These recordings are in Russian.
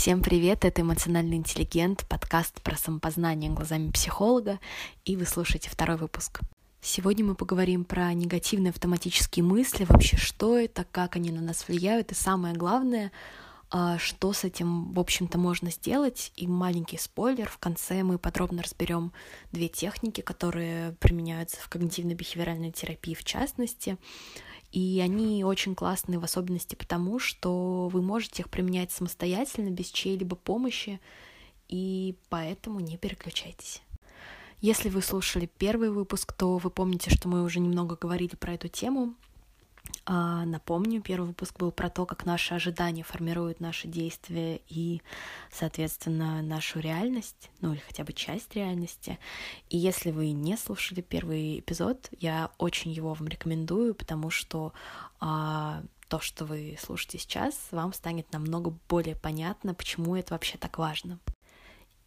Всем привет, это «Эмоциональный интеллигент», подкаст про самопознание глазами психолога, и вы слушаете второй выпуск. Сегодня мы поговорим про негативные автоматические мысли, вообще что это, как они на нас влияют, и самое главное, а, что с этим, в общем-то, можно сделать. И маленький спойлер, в конце мы подробно разберем две техники, которые применяются в когнитивно-бихевиоральной терапии в частности, и они очень классные в особенности потому, что вы можете их применять самостоятельно, без чьей-либо помощи, и поэтому не переключайтесь. Если вы слушали первый выпуск, то вы помните, что мы уже немного говорили про эту тему, напомню, первый выпуск был про то, как наши ожидания формируют наши действия и, соответственно, нашу реальность, ну или хотя бы часть реальности. И если вы не слушали первый эпизод, я очень его вам рекомендую, потому что а, то, что вы слушаете сейчас, вам станет намного более понятно, почему это вообще так важно.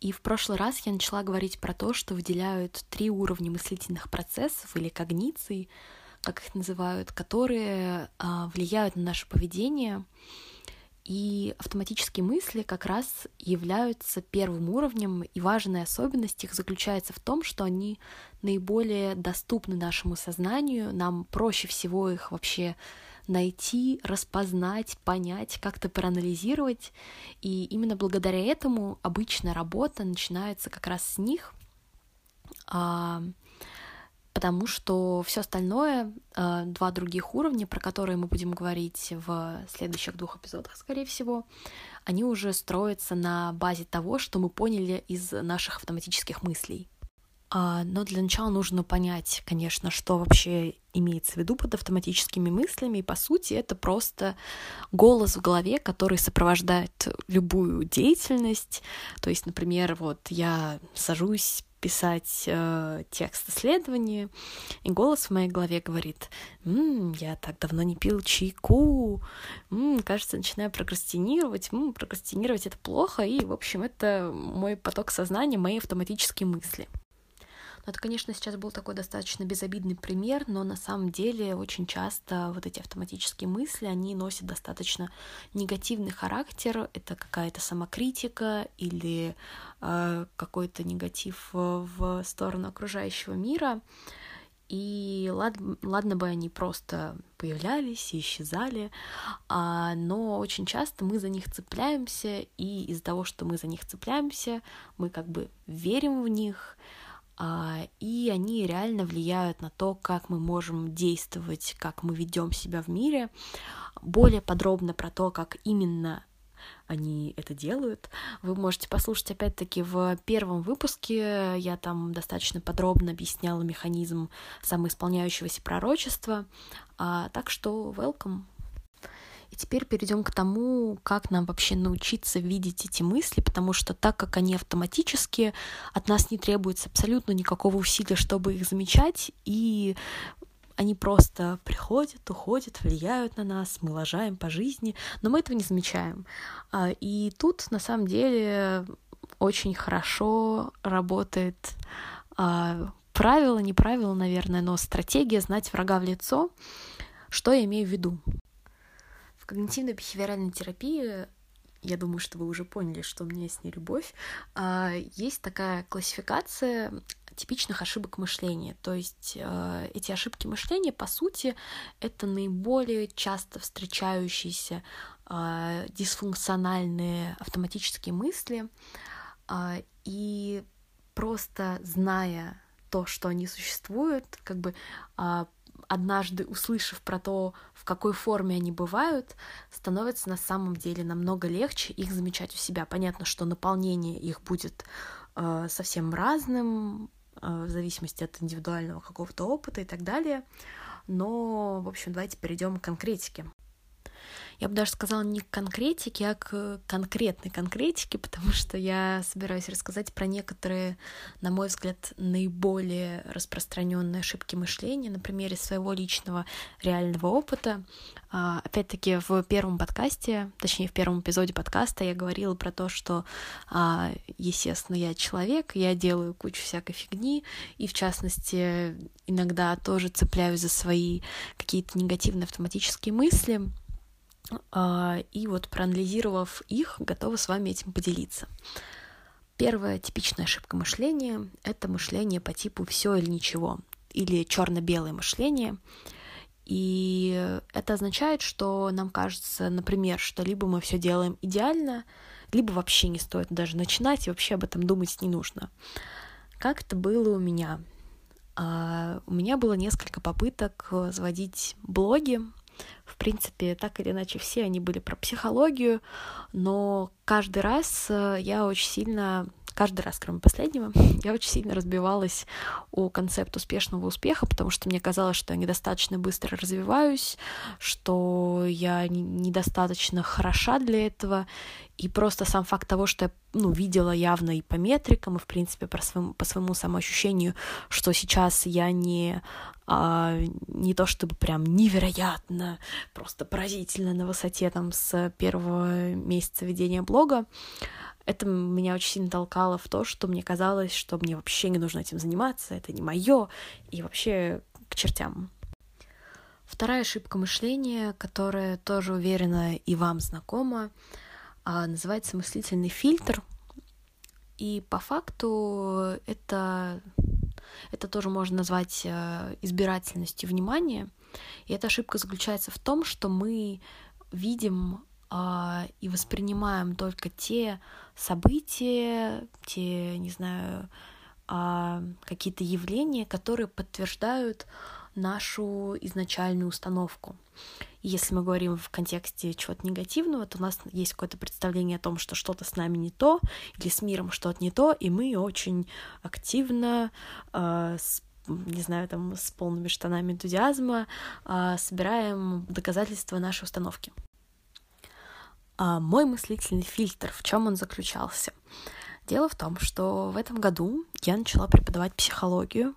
И в прошлый раз я начала говорить про то, что выделяют три уровня мыслительных процессов или когниций — как их называют, которые а, влияют на наше поведение. И автоматические мысли как раз являются первым уровнем, и важная особенность их заключается в том, что они наиболее доступны нашему сознанию, нам проще всего их вообще найти, распознать, понять, как-то проанализировать. И именно благодаря этому обычная работа начинается как раз с них. А, потому что все остальное, э, два других уровня, про которые мы будем говорить в следующих двух эпизодах, скорее всего, они уже строятся на базе того, что мы поняли из наших автоматических мыслей. А, но для начала нужно понять, конечно, что вообще имеется в виду под автоматическими мыслями. И по сути это просто голос в голове, который сопровождает любую деятельность. То есть, например, вот я сажусь писать э, текст исследования, и голос в моей голове говорит, М, я так давно не пил чайку, М, кажется, начинаю прокрастинировать, М, прокрастинировать это плохо, и, в общем, это мой поток сознания, мои автоматические мысли. Но это, конечно, сейчас был такой достаточно безобидный пример, но на самом деле очень часто вот эти автоматические мысли, они носят достаточно негативный характер. Это какая-то самокритика или э, какой-то негатив в сторону окружающего мира. И ладно, ладно бы они просто появлялись и исчезали, а, но очень часто мы за них цепляемся, и из-за того, что мы за них цепляемся, мы как бы верим в них, и они реально влияют на то, как мы можем действовать, как мы ведем себя в мире. Более подробно про то, как именно они это делают. Вы можете послушать опять-таки в первом выпуске. Я там достаточно подробно объясняла механизм самоисполняющегося пророчества. А, так что welcome. И теперь перейдем к тому, как нам вообще научиться видеть эти мысли, потому что так как они автоматические, от нас не требуется абсолютно никакого усилия, чтобы их замечать, и они просто приходят, уходят, влияют на нас, мы лажаем по жизни, но мы этого не замечаем. А, и тут на самом деле очень хорошо работает а, правило, не правило, наверное, но стратегия знать врага в лицо. Что я имею в виду? В когнитивно-бихевиоральной терапии я думаю, что вы уже поняли, что у меня с ней любовь, а, есть такая классификация типичных ошибок мышления. То есть а, эти ошибки мышления, по сути, это наиболее часто встречающиеся а, дисфункциональные автоматические мысли. И просто зная то, что они существуют, как бы однажды услышав про то, в какой форме они бывают, становится на самом деле намного легче их замечать у себя. Понятно, что наполнение их будет э, совсем разным, э, в зависимости от индивидуального какого-то опыта и так далее. Но, в общем, давайте перейдем к конкретике я бы даже сказала не к конкретике, а к конкретной конкретике, потому что я собираюсь рассказать про некоторые, на мой взгляд, наиболее распространенные ошибки мышления на примере своего личного реального опыта. А, опять-таки, в первом подкасте, точнее, в первом эпизоде подкаста я говорила про то, что, а, естественно, я человек, я делаю кучу всякой фигни, и, в частности, иногда тоже цепляюсь за свои какие-то негативные автоматические мысли, И вот проанализировав их, готова с вами этим поделиться. Первая типичная ошибка мышления — это мышление по типу «все или ничего» или черно-белое мышление. И это означает, что нам кажется, например, что либо мы все делаем идеально, либо вообще не стоит даже начинать, и вообще об этом думать не нужно. Как это было у меня? Uh, у меня было несколько попыток заводить блоги. В принципе, так или иначе, все они были про психологию, но каждый раз э, я очень сильно каждый раз, кроме последнего, я очень сильно разбивалась о концепт успешного успеха, потому что мне казалось, что я недостаточно быстро развиваюсь, что я недостаточно хороша для этого, и просто сам факт того, что я ну, видела явно и по метрикам, и, в принципе, по своему, по своему самоощущению, что сейчас я не, а, не то чтобы прям невероятно, просто поразительно на высоте там с первого месяца ведения блога, это меня очень сильно толкало в то, что мне казалось, что мне вообще не нужно этим заниматься, это не мое, и вообще к чертям. Вторая ошибка мышления, которая тоже уверена и вам знакома, а, называется мыслительный фильтр. И по факту это, это тоже можно назвать э, избирательностью внимания. И эта ошибка заключается в том, что мы видим и воспринимаем только те события, те, не знаю, а, какие-то явления, которые подтверждают нашу изначальную установку. Если мы говорим в контексте чего-то негативного, то у нас есть какое-то представление о том, что что-то с нами не то, или с миром что-то не то, и мы очень активно, с, не знаю, там, с полными штанами энтузиазма собираем доказательства нашей установки. А мой мыслительный фильтр, в чем он заключался? Дело в том, что в этом году я начала преподавать психологию,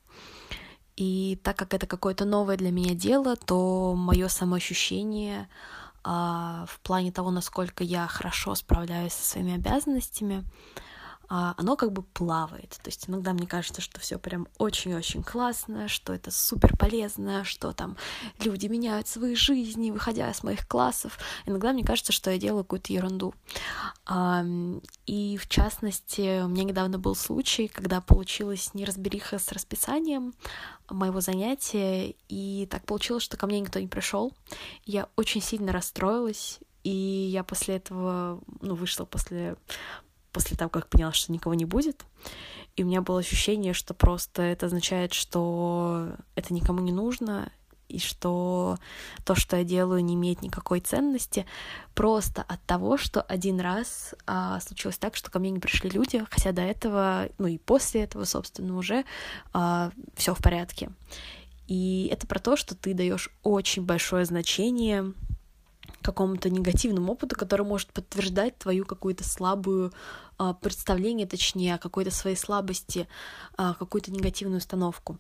и так как это какое-то новое для меня дело, то мое самоощущение а, в плане того, насколько я хорошо справляюсь со своими обязанностями, оно как бы плавает. То есть иногда мне кажется, что все прям очень-очень классно, что это супер полезно, что там люди меняют свои жизни, выходя из моих классов. Иногда мне кажется, что я делаю какую-то ерунду. И в частности, у меня недавно был случай, когда получилась неразбериха с расписанием моего занятия, и так получилось, что ко мне никто не пришел. Я очень сильно расстроилась, и я после этого, ну, вышла после после того, как поняла, что никого не будет. И у меня было ощущение, что просто это означает, что это никому не нужно, и что то, что я делаю, не имеет никакой ценности, просто от того, что один раз а, случилось так, что ко мне не пришли люди, хотя до этого, ну и после этого, собственно, уже а, все в порядке. И это про то, что ты даешь очень большое значение какому-то негативному опыту, который может подтверждать твою какую-то слабую а, представление, точнее, о какой-то своей слабости, а, какую-то негативную установку.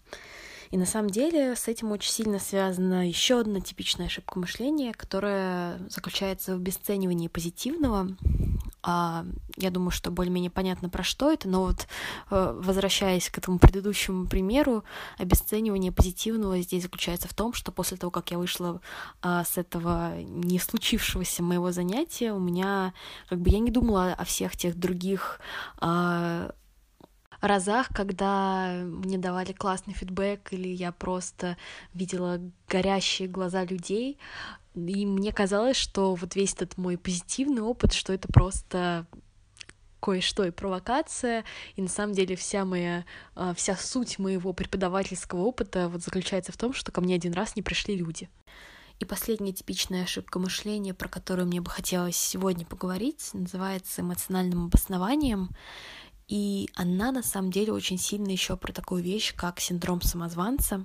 И на самом деле с этим очень сильно связана еще одна типичная ошибка мышления, которая заключается в обесценивании позитивного. А, я думаю, что более-менее понятно про что это, но вот э, возвращаясь к этому предыдущему примеру, обесценивание позитивного здесь заключается в том, что после того, как я вышла а, с этого не случившегося моего занятия, у меня как бы я не думала о всех тех других а, разах, когда мне давали классный фидбэк, или я просто видела горящие глаза людей, и мне казалось, что вот весь этот мой позитивный опыт, что это просто кое-что и провокация, и на самом деле вся моя, а, вся суть моего преподавательского опыта вот заключается в том, что ко мне один раз не пришли люди. И последняя типичная ошибка мышления, про которую мне бы хотелось сегодня поговорить, называется эмоциональным обоснованием. И она на самом деле очень сильно еще про такую вещь, как синдром самозванца.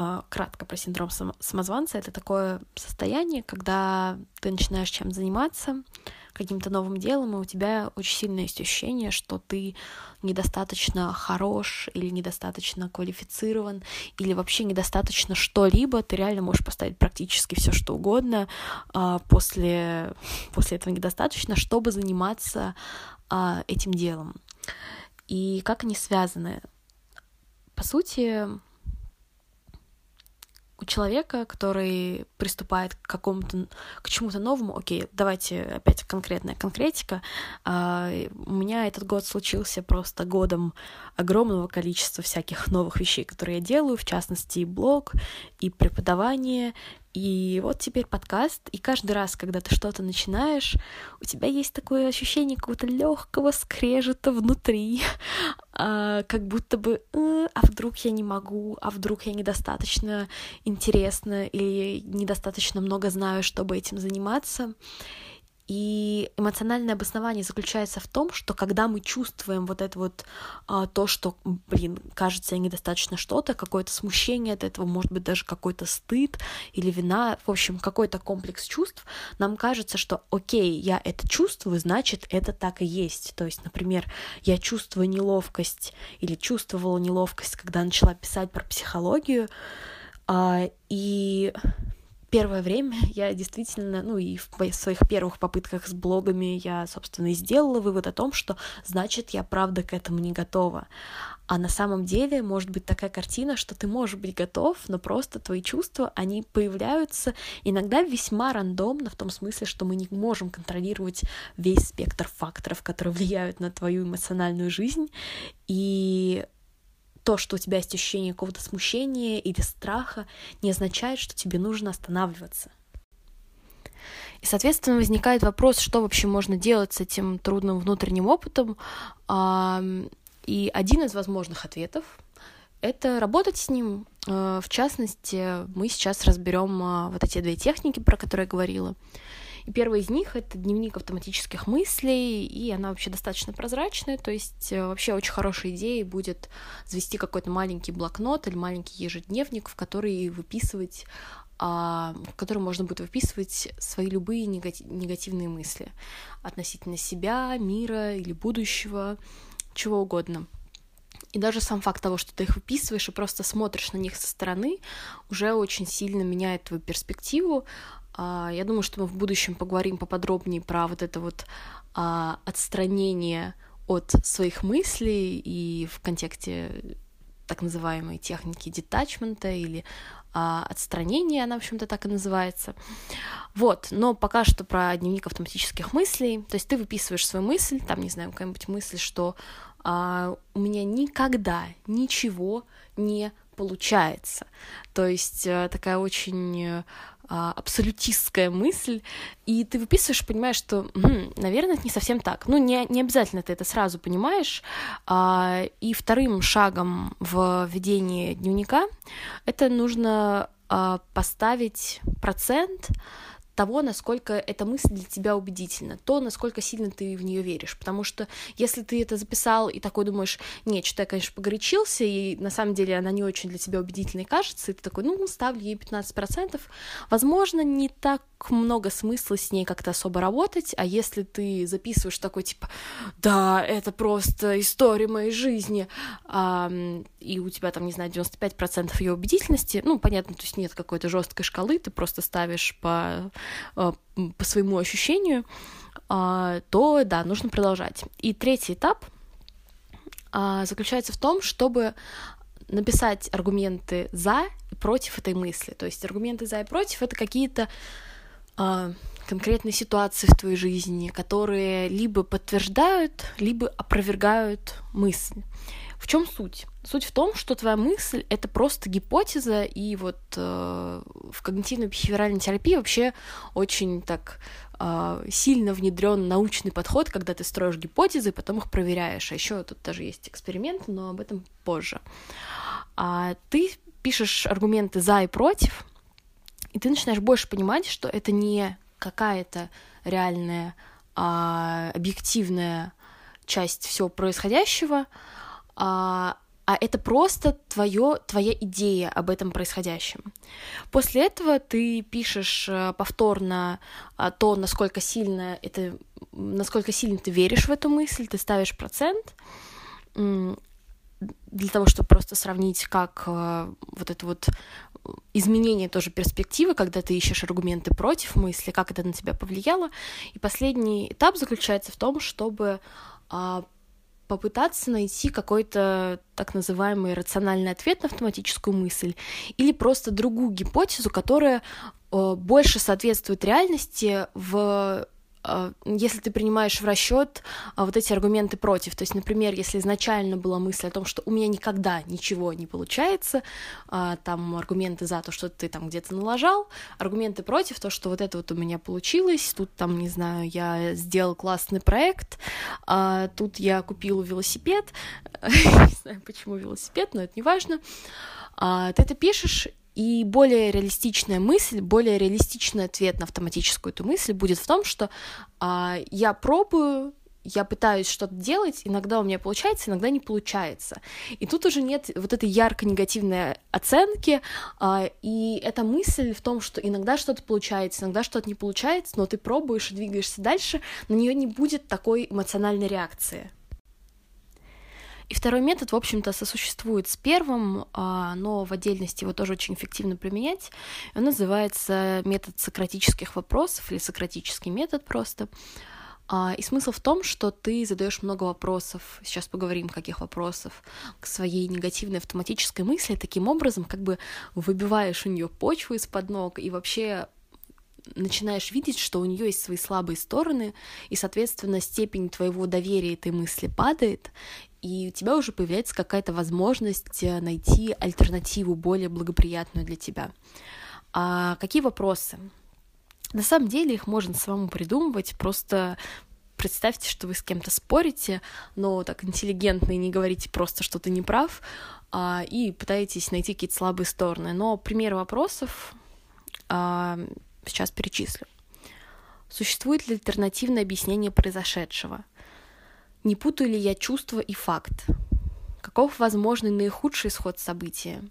А, кратко про синдром самозванца. Это такое состояние, когда ты начинаешь чем заниматься, каким-то новым делом, и у тебя очень сильное есть ощущение, что ты недостаточно хорош или недостаточно квалифицирован, или вообще недостаточно что-либо, ты реально можешь поставить практически все что угодно а, после, после этого недостаточно, чтобы заниматься а, этим делом. И как они связаны? По сути, у человека, который приступает к какому-то, к чему-то новому, окей, давайте опять конкретная конкретика. А, у меня этот год случился просто годом огромного количества всяких новых вещей, которые я делаю, в частности и блог, и преподавание, и вот теперь подкаст, и каждый раз, когда ты что-то начинаешь, у тебя есть такое ощущение какого-то легкого скрежета внутри, а, как будто бы, э, а вдруг я не могу, а вдруг я недостаточно интересна или недостаточно много знаю, чтобы этим заниматься. И эмоциональное обоснование заключается в том, что когда мы чувствуем вот это вот а, то, что, блин, кажется, недостаточно что-то, какое-то смущение от этого, может быть, даже какой-то стыд или вина, в общем, какой-то комплекс чувств, нам кажется, что, окей, я это чувствую, значит, это так и есть. То есть, например, я чувствую неловкость или чувствовала неловкость, когда начала писать про психологию, а, и первое время я действительно, ну и в своих первых попытках с блогами я, собственно, и сделала вывод о том, что значит я правда к этому не готова. А на самом деле может быть такая картина, что ты можешь быть готов, но просто твои чувства, они появляются иногда весьма рандомно, в том смысле, что мы не можем контролировать весь спектр факторов, которые влияют на твою эмоциональную жизнь. И то, что у тебя есть ощущение какого-то смущения или страха, не означает, что тебе нужно останавливаться. И, соответственно, возникает вопрос, что вообще можно делать с этим трудным внутренним опытом. И один из возможных ответов — это работать с ним. Э, в частности, мы сейчас разберем а, вот эти две техники, про которые я говорила. Первый из них — это дневник автоматических мыслей, и она вообще достаточно прозрачная, то есть э, вообще очень хорошей идеей будет завести какой-то маленький блокнот или маленький ежедневник, в который выписывать а, в котором можно будет выписывать свои любые негативные мысли относительно себя, мира или будущего, чего угодно. И даже сам факт того, что ты их выписываешь и просто смотришь на них со стороны, уже очень сильно меняет твою перспективу, я думаю, что мы в будущем поговорим поподробнее про вот это вот а, отстранение от своих мыслей и в контексте так называемой техники детачмента или а, отстранения, она, в общем-то, так и называется. Вот, но пока что про дневник автоматических мыслей. То есть ты выписываешь свою мысль, там, не знаю, какая-нибудь мысль, что а, у меня никогда ничего не получается. То есть э, такая очень а, абсолютистская мысль, и ты выписываешь, понимаешь, что, м, наверное, это не совсем так. Ну, не, не обязательно ты это сразу понимаешь. А, и вторым шагом в ведении дневника это нужно а, поставить процент того, насколько эта мысль для тебя убедительна, то, насколько сильно ты в нее веришь. Потому что если ты это записал и такой думаешь, нет, что-то я, конечно, погорячился, и на самом деле она не очень для тебя убедительной кажется, и ты такой, ну, ставлю ей 15%, возможно, не так много смысла с ней как-то особо работать, а если ты записываешь такой, типа, да, это просто история моей жизни, и у тебя там, не знаю, 95% ее убедительности, ну, понятно, то есть нет какой-то жесткой шкалы, ты просто ставишь по по своему ощущению, а, то да, нужно продолжать. И третий этап а, заключается в том, чтобы написать аргументы за и против этой мысли. То есть аргументы за и против это какие-то а, конкретные ситуации в твоей жизни, которые либо подтверждают, либо опровергают мысль. В чем суть? Суть в том, что твоя мысль — это просто гипотеза, и вот э, в когнитивной психоверальной терапии вообще очень так э, сильно внедрен научный подход, когда ты строишь гипотезы, потом их проверяешь. А еще тут даже есть эксперимент, но об этом позже. А ты пишешь аргументы за и против, и ты начинаешь больше понимать, что это не какая-то реальная, а, объективная часть всего происходящего, а, а это просто твое, твоя идея об этом происходящем. После этого ты пишешь э, повторно а, то, насколько сильно это, насколько сильно ты веришь в эту мысль, ты ставишь процент для того, чтобы просто сравнить, как э, вот это вот изменение тоже перспективы, когда ты ищешь аргументы против мысли, как это на тебя повлияло. И последний этап заключается в том, чтобы а, попытаться найти какой-то так называемый рациональный ответ на автоматическую мысль или просто другую гипотезу, которая э, больше соответствует реальности в если ты принимаешь в расчет а, вот эти аргументы против. То есть, например, если изначально была мысль о том, что у меня никогда ничего не получается, а, там аргументы за то, что ты там где-то налажал, аргументы против, то, что вот это вот у меня получилось, тут там, не знаю, я сделал классный проект, тут я купил велосипед, не знаю, почему велосипед, но это не важно, ты это пишешь, и более реалистичная мысль, более реалистичный ответ на автоматическую эту мысль будет в том, что а, я пробую, я пытаюсь что-то делать, иногда у меня получается, иногда не получается. И тут уже нет вот этой ярко негативной оценки, а, и эта мысль в том, что иногда что-то получается, иногда что-то не получается, но ты пробуешь и двигаешься дальше, на нее не будет такой эмоциональной реакции. И второй метод, в общем-то, сосуществует с первым, а, но в отдельности его тоже очень эффективно применять. Он называется метод сократических вопросов или сократический метод просто. А, и смысл в том, что ты задаешь много вопросов, сейчас поговорим, каких вопросов, к своей негативной автоматической мысли, таким образом как бы выбиваешь у нее почву из-под ног и вообще начинаешь видеть, что у нее есть свои слабые стороны, и, соответственно, степень твоего доверия этой мысли падает, и у тебя уже появляется какая-то возможность э, найти альтернативу более благоприятную для тебя. А какие вопросы? На самом деле их можно самому придумывать, просто представьте, что вы с кем-то спорите, но так интеллигентно и не говорите просто, что ты не прав, а, и пытаетесь найти какие-то слабые стороны. Но пример вопросов а, сейчас перечислю. Существует ли альтернативное объяснение произошедшего? Не путаю ли я чувство и факт? Каков возможный наихудший исход события?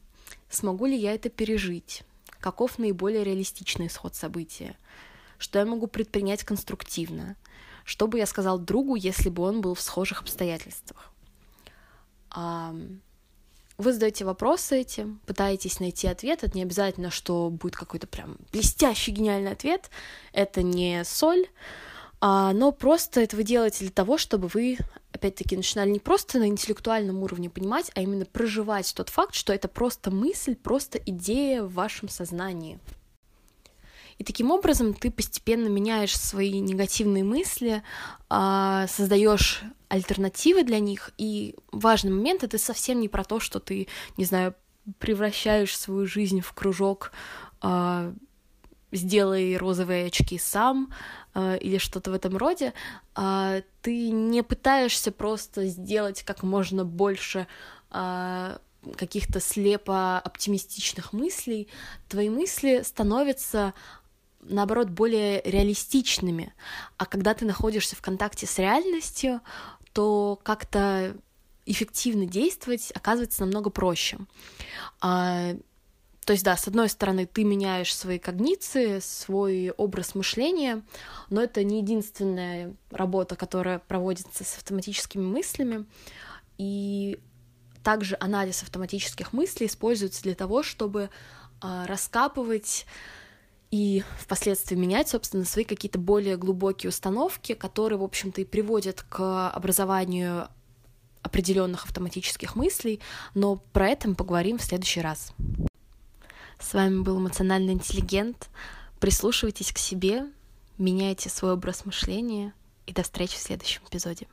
Смогу ли я это пережить? Каков наиболее реалистичный исход события? Что я могу предпринять конструктивно? Что бы я сказал другу, если бы он был в схожих обстоятельствах? Вы задаете вопросы эти, пытаетесь найти ответ. Это не обязательно, что будет какой-то прям блестящий гениальный ответ. Это не соль. А, но просто это вы делаете для того, чтобы вы, опять-таки, начинали не просто на интеллектуальном уровне понимать, а именно проживать тот факт, что это просто мысль, просто идея в вашем сознании. И таким образом ты постепенно меняешь свои негативные мысли, а, создаешь альтернативы для них. И важный момент это совсем не про то, что ты, не знаю, превращаешь свою жизнь в кружок а, сделай розовые очки сам э, или что-то в этом роде, э, ты не пытаешься просто сделать как можно больше э, каких-то слепо оптимистичных мыслей, твои мысли становятся наоборот более реалистичными, а когда ты находишься в контакте с реальностью, то как-то эффективно действовать оказывается намного проще. То есть, да, с одной стороны, ты меняешь свои когниции, свой образ мышления, но это не единственная работа, которая проводится с автоматическими мыслями. И также анализ автоматических мыслей используется для того, чтобы э, раскапывать и впоследствии менять, собственно, свои какие-то более глубокие установки, которые, в общем-то, и приводят к образованию определенных автоматических мыслей, но про это мы поговорим в следующий раз. С вами был эмоциональный интеллигент. Прислушивайтесь к себе, меняйте свой образ мышления и до встречи в следующем эпизоде.